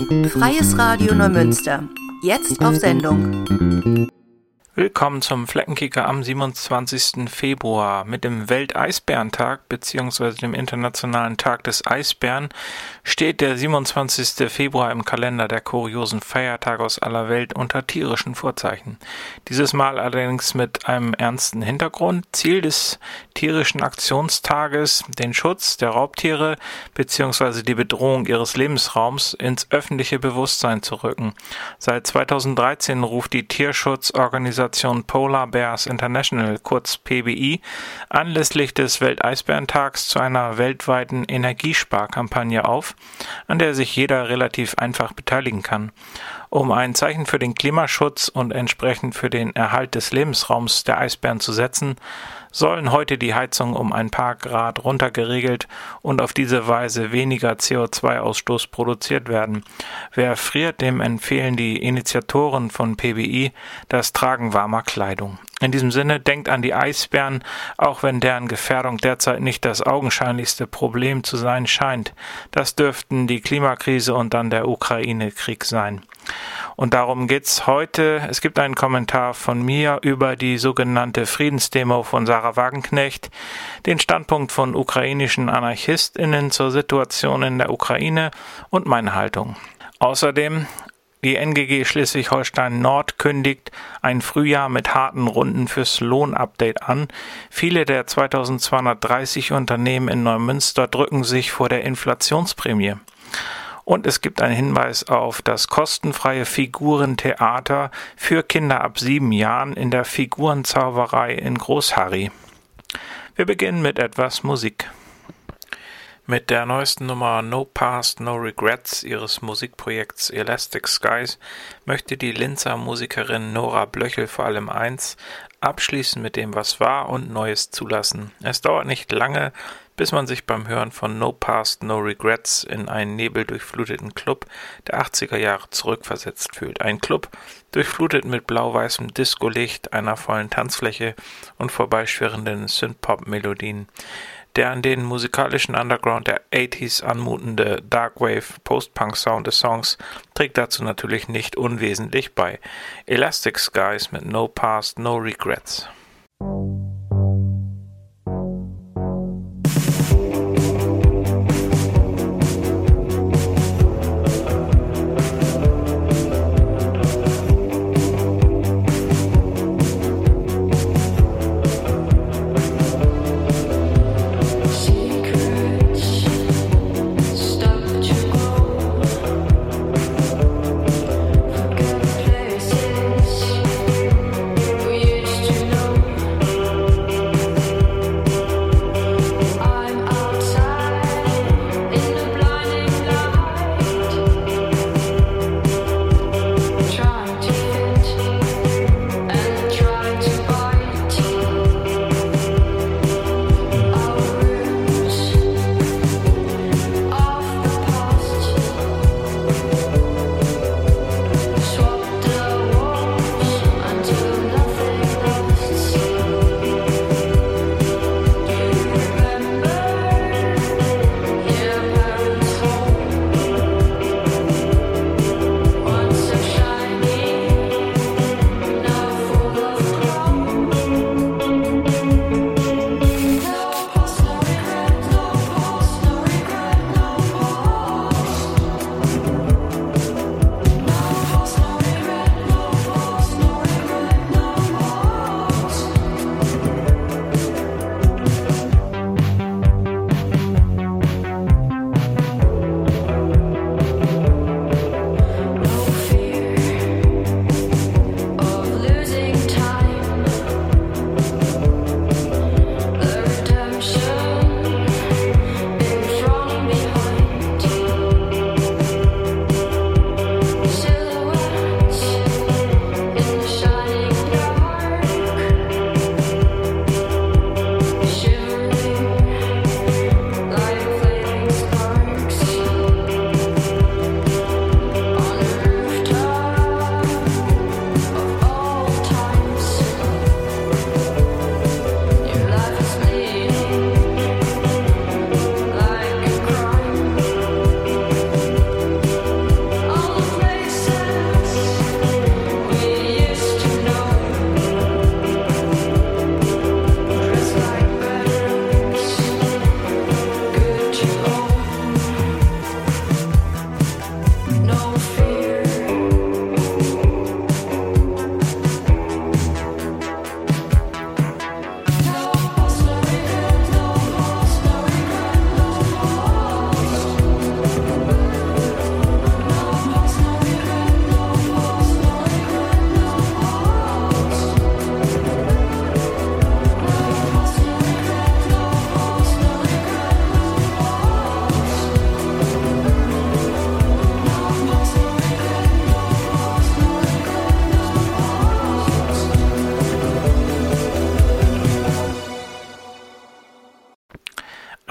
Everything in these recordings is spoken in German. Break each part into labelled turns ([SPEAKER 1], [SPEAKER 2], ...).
[SPEAKER 1] Freies Radio Neumünster. Jetzt auf Sendung.
[SPEAKER 2] Willkommen zum Fleckenkicker am 27. Februar. Mit dem Welteisbärentag bzw. dem Internationalen Tag des Eisbären steht der 27. Februar im Kalender der kuriosen Feiertage aus aller Welt unter tierischen Vorzeichen. Dieses Mal allerdings mit einem ernsten Hintergrund. Ziel des tierischen Aktionstages, den Schutz der Raubtiere bzw. die Bedrohung ihres Lebensraums ins öffentliche Bewusstsein zu rücken. Seit 2013 ruft die Tierschutzorganisation Organisation Polar Bears International, kurz PBI, anlässlich des Welteisbärentags zu einer weltweiten Energiesparkampagne auf, an der sich jeder relativ einfach beteiligen kann. Um ein Zeichen für den Klimaschutz und entsprechend für den Erhalt des Lebensraums der Eisbären zu setzen, sollen heute die Heizungen um ein paar Grad runtergeregelt und auf diese Weise weniger CO2-Ausstoß produziert werden. Wer friert, dem empfehlen die Initiatoren von PBI das Tragen warmer Kleidung. In diesem Sinne denkt an die Eisbären, auch wenn deren Gefährdung derzeit nicht das augenscheinlichste Problem zu sein scheint. Das dürften die Klimakrise und dann der Ukraine-Krieg sein. Und darum geht's heute. Es gibt einen Kommentar von mir über die sogenannte Friedensdemo von Sarah Wagenknecht, den Standpunkt von ukrainischen AnarchistInnen zur Situation in der Ukraine und meine Haltung. Außerdem die NGG Schleswig-Holstein Nord kündigt ein Frühjahr mit harten Runden fürs Lohnupdate an. Viele der 2230 Unternehmen in Neumünster drücken sich vor der Inflationsprämie. Und es gibt einen Hinweis auf das kostenfreie Figurentheater für Kinder ab sieben Jahren in der Figurenzauberei in Großharry. Wir beginnen mit etwas Musik. Mit der neuesten Nummer No Past, No Regrets ihres Musikprojekts Elastic Skies möchte die Linzer Musikerin Nora Blöchel vor allem eins abschließen mit dem, was war und Neues zulassen. Es dauert nicht lange, bis man sich beim Hören von No Past, No Regrets in einen nebeldurchfluteten Club der 80er Jahre zurückversetzt fühlt. Ein Club, durchflutet mit blau-weißem Discolicht, einer vollen Tanzfläche und vorbeischwirrenden Synthpop-Melodien. Der an den musikalischen Underground der 80s anmutende Darkwave Post-Punk Sound des Songs trägt dazu natürlich nicht unwesentlich bei. Elastic Skies mit No Past, No Regrets.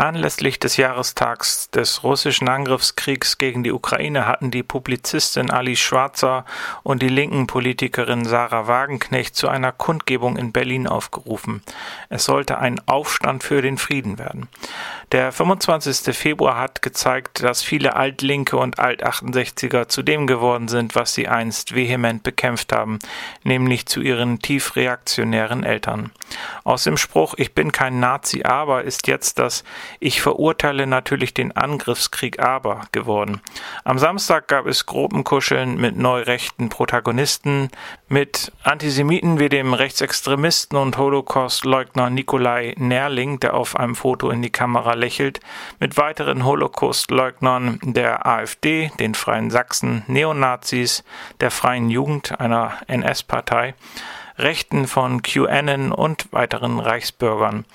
[SPEAKER 2] Anlässlich des Jahrestags des russischen Angriffskriegs gegen die Ukraine hatten die Publizistin Alice Schwarzer und die linken Politikerin Sarah Wagenknecht zu einer Kundgebung in Berlin aufgerufen. Es sollte ein Aufstand für den Frieden werden. Der 25. Februar hat gezeigt, dass viele Altlinke und Alt-68er zu dem geworden sind, was sie einst vehement bekämpft haben, nämlich zu ihren tief reaktionären Eltern. Aus dem Spruch Ich bin kein Nazi, aber ist jetzt das Ich verurteile natürlich den Angriffskrieg aber geworden. Am Samstag gab es Gruppenkuscheln mit neurechten Protagonisten, mit Antisemiten wie dem Rechtsextremisten und Holocaustleugner Nikolai Nerling, der auf einem Foto in die Kamera lächelt, mit weiteren Holocaustleugnern der AfD, den Freien Sachsen, Neonazis, der Freien Jugend, einer NS-Partei, Rechten von QAnon und weiteren Reichsbürgern.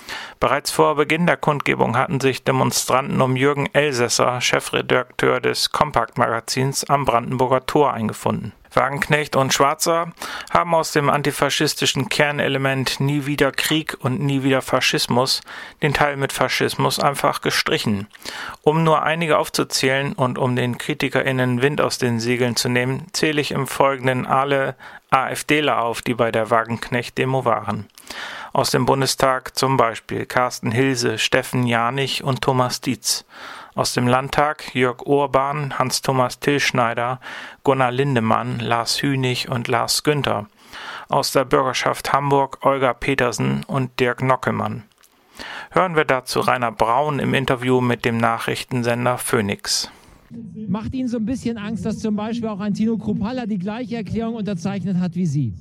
[SPEAKER 2] Bereits vor Beginn der Kundgebung hatten sich Demonstranten um Jürgen Elsässer, Chefredakteur des Kompakt-Magazins, am Brandenburger Tor eingefunden. Wagenknecht und Schwarzer haben aus dem antifaschistischen Kernelement Nie wieder Krieg und Nie wieder Faschismus den Teil mit Faschismus einfach gestrichen. Um nur einige aufzuzählen und um den KritikerInnen Wind aus den Segeln zu nehmen, zähle ich im Folgenden alle AfDler auf, die bei der Wagenknecht-Demo waren. Aus dem Bundestag zum Beispiel Carsten Hilse, Steffen Janich und Thomas Dietz. Aus dem Landtag Jörg Urban, Hans-Thomas Tillschneider, Gunnar Lindemann, Lars Hünig und Lars Günther. Aus der Bürgerschaft Hamburg Olga Petersen und Dirk Nockemann. Hören wir dazu Rainer Braun im Interview mit dem Nachrichtensender Phoenix.
[SPEAKER 3] Macht Ihnen so ein bisschen Angst, dass zum Beispiel auch ein Tino Kruppalla die gleiche Erklärung unterzeichnet hat wie Sie?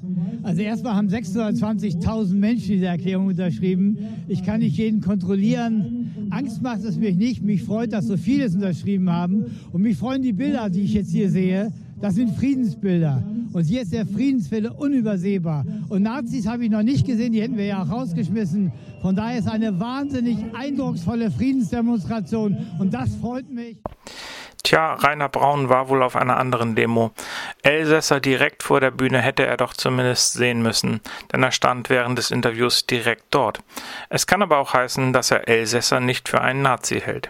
[SPEAKER 4] Also erstmal haben 620.000 Menschen diese Erklärung unterschrieben. Ich kann nicht jeden kontrollieren. Angst macht es mich nicht. Mich freut, dass so viele es unterschrieben haben. Und mich freuen die Bilder, die ich jetzt hier sehe. Das sind Friedensbilder. Und hier ist der Friedenswille unübersehbar. Und Nazis habe ich noch nicht gesehen, die hätten wir ja auch rausgeschmissen. Von daher ist eine wahnsinnig eindrucksvolle Friedensdemonstration. Und das freut mich.
[SPEAKER 2] Tja, Rainer Braun war wohl auf einer anderen Demo. Elsässer direkt vor der Bühne hätte er doch zumindest sehen müssen, denn er stand während des Interviews direkt dort. Es kann aber auch heißen, dass er Elsässer nicht für einen Nazi hält.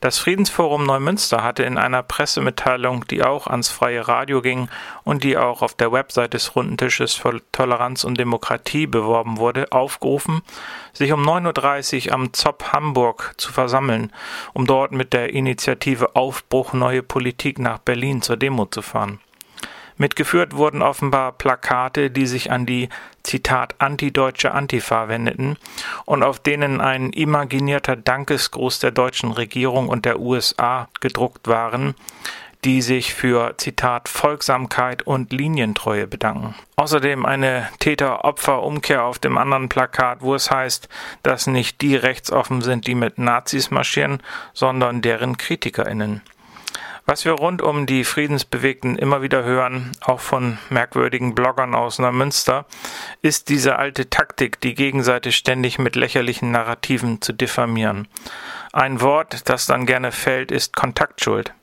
[SPEAKER 2] Das Friedensforum Neumünster hatte in einer Pressemitteilung, die auch ans freie Radio ging und die auch auf der Website des Rundentisches für Toleranz und Demokratie beworben wurde, aufgerufen, sich um 9.30 Uhr am ZOP Hamburg zu versammeln, um dort mit der Initiative Aufbruch Neue Politik nach Berlin zur Demo zu fahren. Mitgeführt wurden offenbar Plakate, die sich an die Zitat antideutsche Antifa wendeten und auf denen ein imaginierter Dankesgruß der deutschen Regierung und der USA gedruckt waren, die sich für Zitat Folgsamkeit und Linientreue bedanken. Außerdem eine Täter-Opfer-Umkehr auf dem anderen Plakat, wo es heißt, dass nicht die rechtsoffen sind, die mit Nazis marschieren, sondern deren KritikerInnen. Was wir rund um die Friedensbewegten immer wieder hören, auch von merkwürdigen Bloggern aus Neumünster, ist diese alte Taktik, die Gegenseite ständig mit lächerlichen Narrativen zu diffamieren. Ein Wort, das dann gerne fällt, ist Kontaktschuld.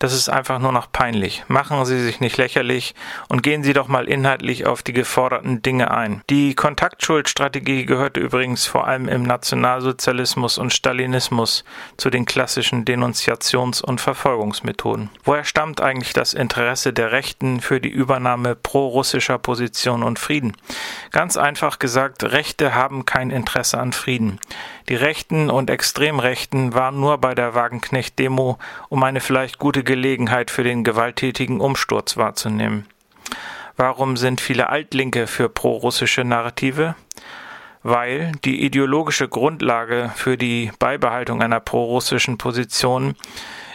[SPEAKER 2] Das ist einfach nur noch peinlich. Machen Sie sich nicht lächerlich und gehen Sie doch mal inhaltlich auf die geforderten Dinge ein. Die Kontaktschuldstrategie gehört übrigens vor allem im Nationalsozialismus und Stalinismus zu den klassischen Denunziations- und Verfolgungsmethoden. Woher stammt eigentlich das Interesse der Rechten für die Übernahme pro-russischer Position und Frieden? Ganz einfach gesagt, Rechte haben kein Interesse an Frieden. Die Rechten und Extremrechten waren nur bei der Wagenknecht-Demo, um eine vielleicht gute Gelegenheit für den gewalttätigen Umsturz wahrzunehmen. Warum sind viele Altlinke für prorussische Narrative? Weil die ideologische Grundlage für die Beibehaltung einer prorussischen Position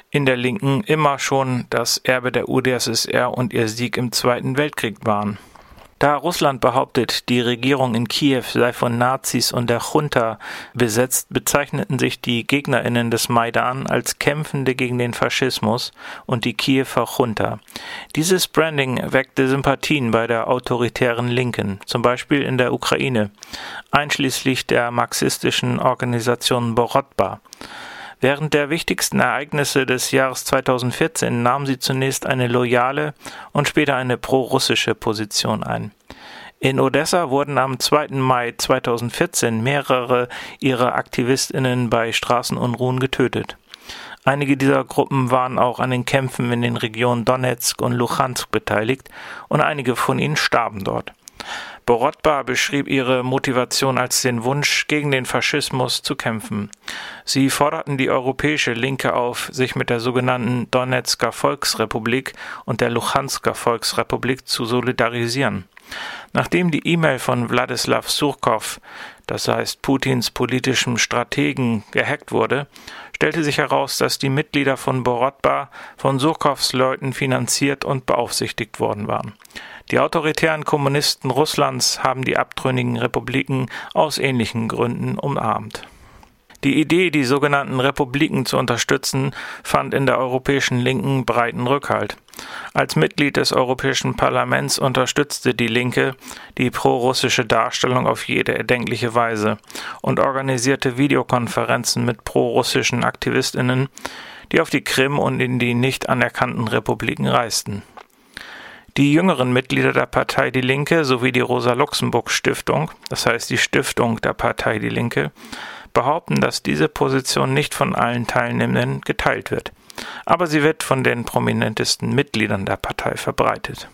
[SPEAKER 2] in der Linken immer schon das Erbe der UdSSR und ihr Sieg im Zweiten Weltkrieg waren. Da Russland behauptet, die Regierung in Kiew sei von Nazis und der Junta besetzt, bezeichneten sich die Gegnerinnen des Maidan als Kämpfende gegen den Faschismus und die Kiewer Junta. Dieses Branding weckte Sympathien bei der autoritären Linken, zum Beispiel in der Ukraine, einschließlich der marxistischen Organisation Borodba. Während der wichtigsten Ereignisse des Jahres 2014 nahm sie zunächst eine loyale und später eine prorussische Position ein. In Odessa wurden am 2. Mai 2014 mehrere ihrer Aktivistinnen bei Straßenunruhen getötet. Einige dieser Gruppen waren auch an den Kämpfen in den Regionen Donetsk und Luhansk beteiligt und einige von ihnen starben dort. Borodba beschrieb ihre Motivation als den Wunsch, gegen den Faschismus zu kämpfen. Sie forderten die europäische Linke auf, sich mit der sogenannten Donetsker Volksrepublik und der Luhansker Volksrepublik zu solidarisieren. Nachdem die E-Mail von Wladislav Surkov, das heißt Putins politischem Strategen, gehackt wurde, stellte sich heraus, dass die Mitglieder von Borodba von Surkovs Leuten finanziert und beaufsichtigt worden waren. Die autoritären Kommunisten Russlands haben die abtrünnigen Republiken aus ähnlichen Gründen umarmt. Die Idee, die sogenannten Republiken zu unterstützen, fand in der europäischen Linken breiten Rückhalt. Als Mitglied des Europäischen Parlaments unterstützte die Linke die prorussische Darstellung auf jede erdenkliche Weise und organisierte Videokonferenzen mit prorussischen Aktivistinnen, die auf die Krim und in die nicht anerkannten Republiken reisten. Die jüngeren Mitglieder der Partei Die Linke sowie die Rosa-Luxemburg-Stiftung, das heißt die Stiftung der Partei Die Linke, behaupten, dass diese Position nicht von allen Teilnehmenden geteilt wird. Aber sie wird von den prominentesten Mitgliedern der Partei verbreitet.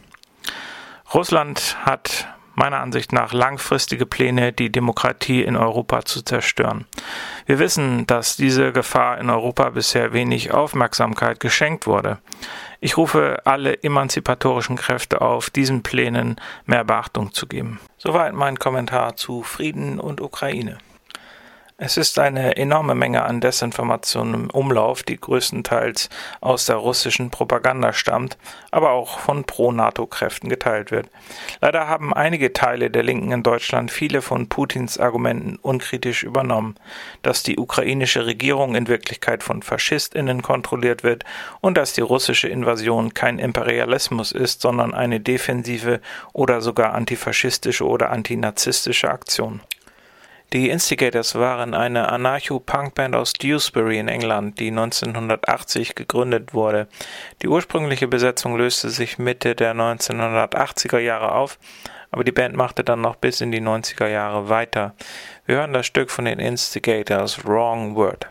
[SPEAKER 2] Russland hat meiner Ansicht nach langfristige Pläne, die Demokratie in Europa zu zerstören. Wir wissen, dass diese Gefahr in Europa bisher wenig Aufmerksamkeit geschenkt wurde. Ich rufe alle emanzipatorischen Kräfte auf, diesen Plänen mehr Beachtung zu geben. Soweit mein Kommentar zu Frieden und Ukraine. Es ist eine enorme Menge an Desinformation im Umlauf, die größtenteils aus der russischen Propaganda stammt, aber auch von Pro-NATO-Kräften geteilt wird. Leider haben einige Teile der Linken in Deutschland viele von Putins Argumenten unkritisch übernommen, dass die ukrainische Regierung in Wirklichkeit von Faschistinnen kontrolliert wird und dass die russische Invasion kein Imperialismus ist, sondern eine defensive oder sogar antifaschistische oder antinazistische Aktion. Die Instigators waren eine Anarcho-Punk-Band aus Dewsbury in England, die 1980 gegründet wurde. Die ursprüngliche Besetzung löste sich Mitte der 1980er Jahre auf, aber die Band machte dann noch bis in die 90er Jahre weiter. Wir hören das Stück von den Instigators Wrong Word.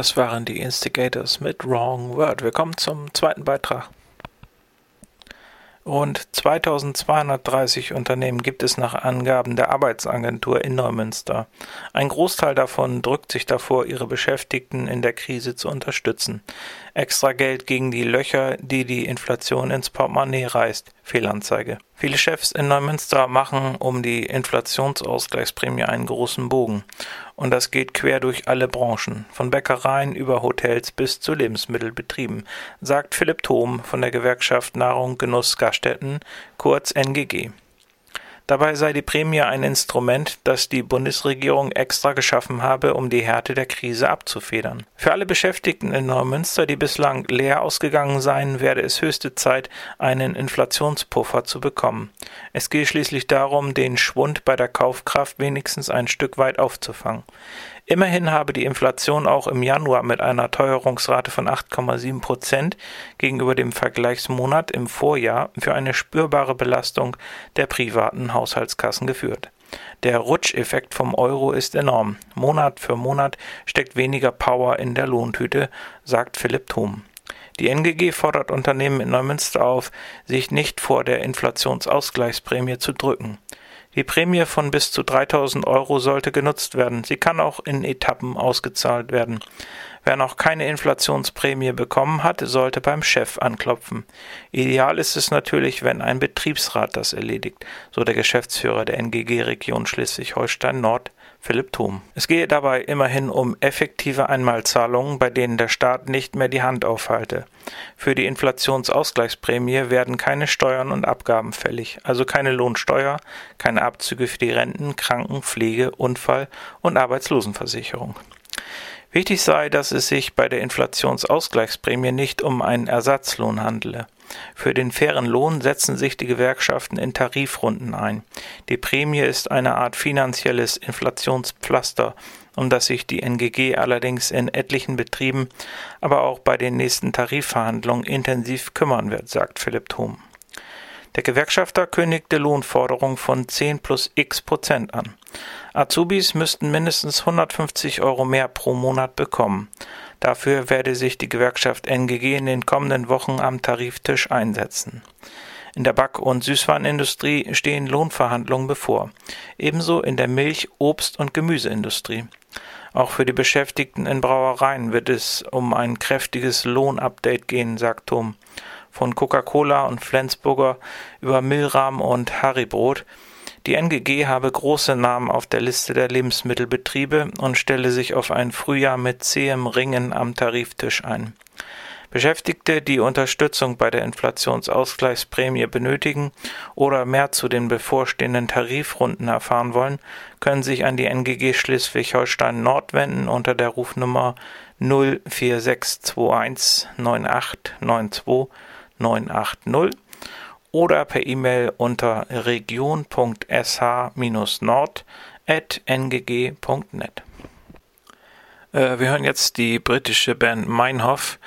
[SPEAKER 2] Das waren die Instigators mit Wrong Word. Wir kommen zum zweiten Beitrag. Rund 2230 Unternehmen gibt es nach Angaben der Arbeitsagentur in Neumünster. Ein Großteil davon drückt sich davor, ihre Beschäftigten in der Krise zu unterstützen. Extra Geld gegen die Löcher, die die Inflation ins Portemonnaie reißt. Fehlanzeige. Viele Chefs in Neumünster machen um die Inflationsausgleichsprämie einen großen Bogen. Und das geht quer durch alle Branchen, von Bäckereien über Hotels bis zu Lebensmittelbetrieben, sagt Philipp Thom von der Gewerkschaft Nahrung Genuss Gaststätten, kurz NGG. Dabei sei die Prämie ein Instrument, das die Bundesregierung extra geschaffen habe, um die Härte der Krise abzufedern. Für alle Beschäftigten in Neumünster, die bislang leer ausgegangen seien, werde es höchste Zeit, einen Inflationspuffer zu bekommen. Es gehe schließlich darum, den Schwund bei der Kaufkraft wenigstens ein Stück weit aufzufangen. Immerhin habe die Inflation auch im Januar mit einer Teuerungsrate von 8,7 Prozent gegenüber dem Vergleichsmonat im Vorjahr für eine spürbare Belastung der privaten Haushaltskassen geführt. Der Rutscheffekt vom Euro ist enorm. Monat für Monat steckt weniger Power in der Lohntüte, sagt Philipp Thom. Die NGG fordert Unternehmen in Neumünster auf, sich nicht vor der Inflationsausgleichsprämie zu drücken. Die Prämie von bis zu 3000 Euro sollte genutzt werden. Sie kann auch in Etappen ausgezahlt werden. Wer noch keine Inflationsprämie bekommen hat, sollte beim Chef anklopfen. Ideal ist es natürlich, wenn ein Betriebsrat das erledigt, so der Geschäftsführer der NGG Region Schleswig-Holstein Nord, Philipp Thom. Es gehe dabei immerhin um effektive Einmalzahlungen, bei denen der Staat nicht mehr die Hand aufhalte. Für die Inflationsausgleichsprämie werden keine Steuern und Abgaben fällig, also keine Lohnsteuer, keine Abzüge für die Renten, Kranken, Pflege, Unfall und Arbeitslosenversicherung. Wichtig sei, dass es sich bei der Inflationsausgleichsprämie nicht um einen Ersatzlohn handele. Für den fairen Lohn setzen sich die Gewerkschaften in Tarifrunden ein. Die Prämie ist eine Art finanzielles Inflationspflaster, um das sich die NGG allerdings in etlichen Betrieben, aber auch bei den nächsten Tarifverhandlungen intensiv kümmern wird, sagt Philipp Thom. Der Gewerkschafter kündigte Lohnforderungen von 10 plus x Prozent an. Azubis müssten mindestens 150 Euro mehr pro Monat bekommen. Dafür werde sich die Gewerkschaft NGG in den kommenden Wochen am Tariftisch einsetzen. In der Back- und Süßwarenindustrie stehen Lohnverhandlungen bevor, ebenso in der Milch-, Obst- und Gemüseindustrie. Auch für die Beschäftigten in Brauereien wird es um ein kräftiges Lohnupdate gehen, sagt Tom. Von Coca-Cola und Flensburger über Milram und Haribrot die NGG habe große Namen auf der Liste der Lebensmittelbetriebe und stelle sich auf ein Frühjahr mit zähem Ringen am Tariftisch ein. Beschäftigte, die Unterstützung bei der Inflationsausgleichsprämie benötigen oder mehr zu den bevorstehenden Tarifrunden erfahren wollen, können sich an die NGG Schleswig-Holstein Nord wenden unter der Rufnummer 04621 9892 980 oder per E-Mail unter region.sh-nord.ngg.net. Äh, wir hören jetzt die britische Band Meinhof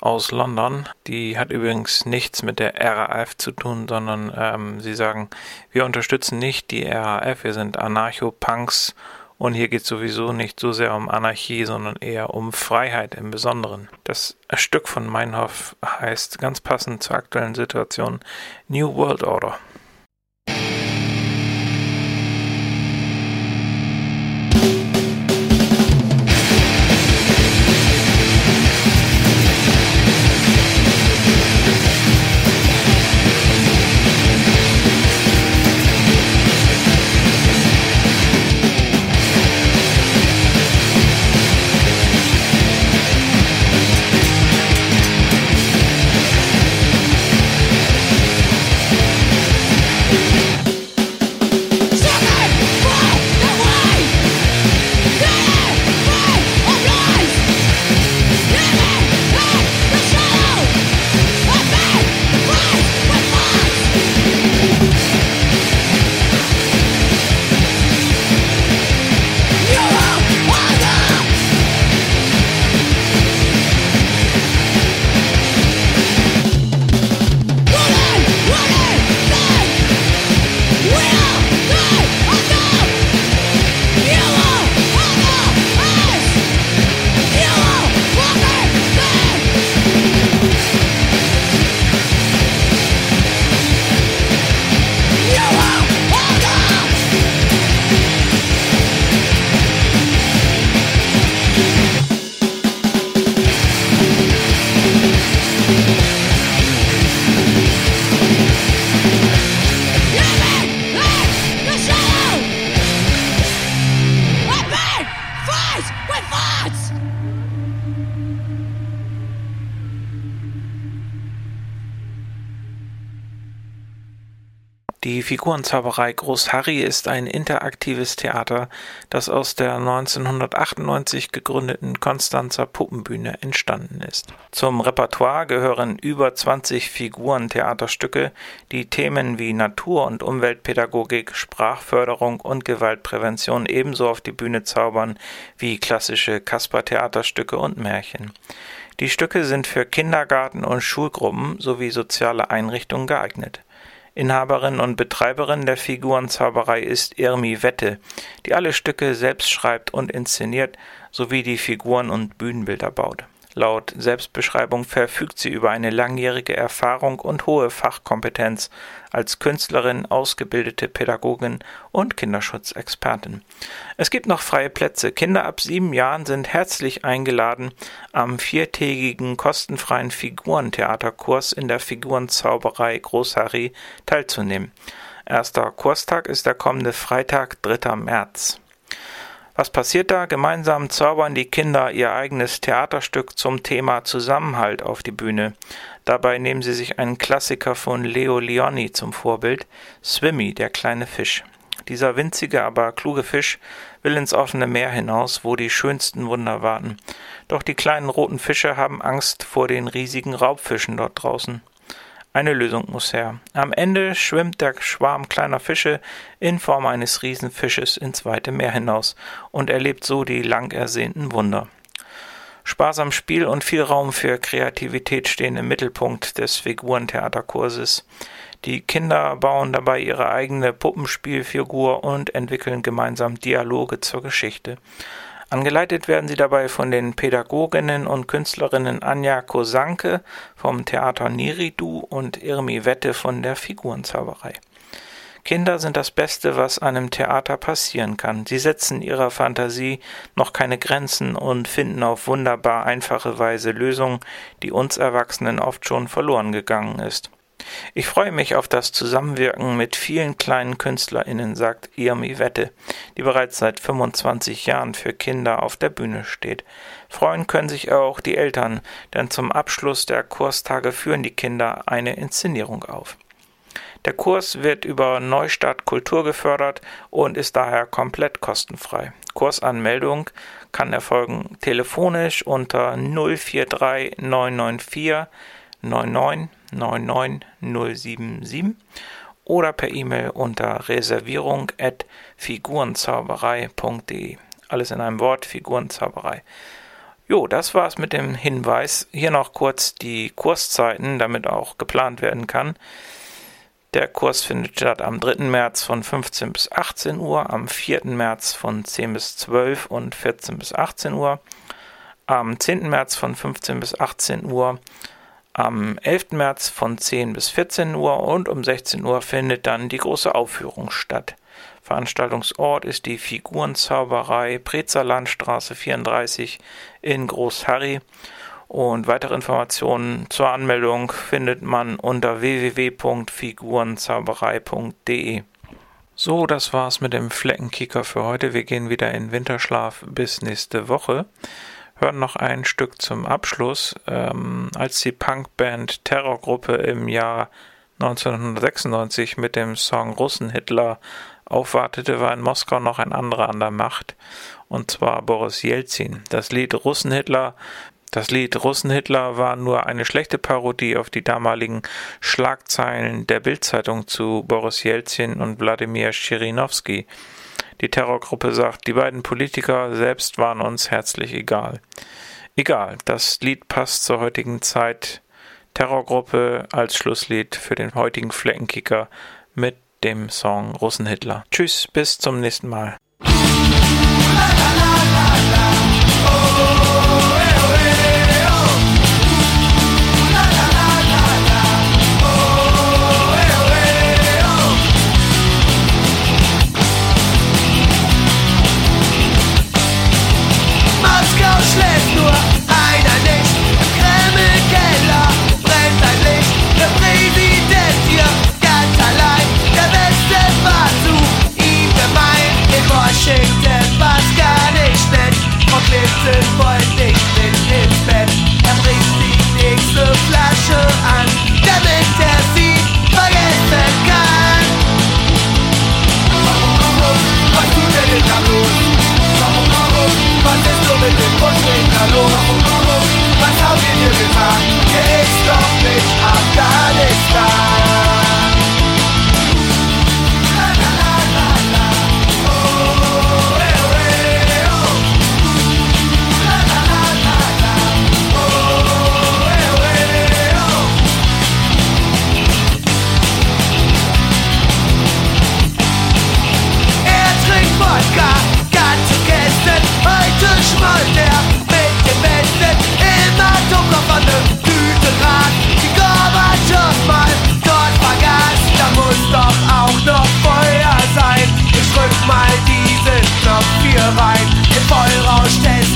[SPEAKER 2] aus London. Die hat übrigens nichts mit der RAF zu tun, sondern ähm, sie sagen, wir unterstützen nicht die RAF, wir sind Anarcho-Punks und hier geht es sowieso nicht so sehr um Anarchie, sondern eher um Freiheit im Besonderen. Das Stück von Meinhof heißt ganz passend zur aktuellen Situation New World Order. Figurenzauberei Groß Harry ist ein interaktives Theater, das aus der 1998 gegründeten Konstanzer Puppenbühne entstanden ist. Zum Repertoire gehören über 20 Figurentheaterstücke, die Themen wie Natur- und Umweltpädagogik, Sprachförderung und Gewaltprävention ebenso auf die Bühne zaubern wie klassische Kasper-Theaterstücke und Märchen. Die Stücke sind für Kindergarten und Schulgruppen sowie soziale Einrichtungen geeignet. Inhaberin und Betreiberin der Figurenzauberei ist Irmi Wette, die alle Stücke selbst schreibt und inszeniert sowie die Figuren und Bühnenbilder baut Laut Selbstbeschreibung verfügt sie über eine langjährige Erfahrung und hohe Fachkompetenz als Künstlerin, ausgebildete Pädagogin und Kinderschutzexpertin. Es gibt noch freie Plätze. Kinder ab sieben Jahren sind herzlich eingeladen, am viertägigen kostenfreien Figurentheaterkurs in der Figurenzauberei Großharry teilzunehmen. Erster Kurstag ist der kommende Freitag, 3. März. Was passiert da? Gemeinsam zaubern die Kinder ihr eigenes Theaterstück zum Thema Zusammenhalt auf die Bühne. Dabei nehmen sie sich einen Klassiker von Leo Leoni zum Vorbild, Swimmy, der kleine Fisch. Dieser winzige, aber kluge Fisch will ins offene Meer hinaus, wo die schönsten Wunder warten. Doch die kleinen roten Fische haben Angst vor den riesigen Raubfischen dort draußen. Eine Lösung muss her. Am Ende schwimmt der Schwarm kleiner Fische in Form eines Riesenfisches ins weite Meer hinaus und erlebt so die lang ersehnten Wunder. Sparsam Spiel und viel Raum für Kreativität stehen im Mittelpunkt des Figurentheaterkurses. Die Kinder bauen dabei ihre eigene Puppenspielfigur und entwickeln gemeinsam Dialoge zur Geschichte. Angeleitet werden sie dabei von den Pädagoginnen und Künstlerinnen Anja Kosanke vom Theater Niridu und Irmi Wette von der Figurenzauberei. Kinder sind das Beste, was einem Theater passieren kann. Sie setzen ihrer Fantasie noch keine Grenzen und finden auf wunderbar einfache Weise Lösungen, die uns Erwachsenen oft schon verloren gegangen ist. Ich freue mich auf das Zusammenwirken mit vielen kleinen KünstlerInnen, sagt Irmi Wette, die bereits seit 25 Jahren für Kinder auf der Bühne steht. Freuen können sich auch die Eltern, denn zum Abschluss der Kurstage führen die Kinder eine Inszenierung auf. Der Kurs wird über Neustadt Kultur gefördert und ist daher komplett kostenfrei. Kursanmeldung kann erfolgen telefonisch unter 043 994 99 99077 oder per E-Mail unter reservierung at figurenzauberei.de. Alles in einem Wort, Figurenzauberei. Jo, das war's mit dem Hinweis. Hier noch kurz die Kurszeiten, damit auch geplant werden kann. Der Kurs findet statt am 3. März von 15 bis 18 Uhr, am 4. März von 10 bis 12 und 14 bis 18 Uhr, am 10. März von 15 bis 18 Uhr, am 11. März von 10 bis 14 Uhr und um 16 Uhr findet dann die große Aufführung statt. Veranstaltungsort ist die Figurenzauberei Prezer Landstraße 34 in Großharry. Und weitere Informationen zur Anmeldung findet man unter www.figurenzauberei.de. So, das war's mit dem Fleckenkicker für heute. Wir gehen wieder in Winterschlaf bis nächste Woche hören noch ein Stück zum Abschluss. Ähm, als die Punkband Terrorgruppe im Jahr 1996 mit dem Song Russen-Hitler aufwartete, war in Moskau noch ein anderer an der Macht, und zwar Boris Jelzin. Das Lied Russen-Hitler das Lied Russen-Hitler war nur eine schlechte Parodie auf die damaligen Schlagzeilen der Bildzeitung zu Boris Jelzin und Wladimir Schirinowski. Die Terrorgruppe sagt, die beiden Politiker selbst waren uns herzlich egal. Egal, das Lied passt zur heutigen Zeit. Terrorgruppe als Schlusslied für den heutigen Fleckenkicker mit dem Song Russenhitler. Tschüss, bis zum nächsten Mal. Clifton Fight geweint. Im Vollrausch des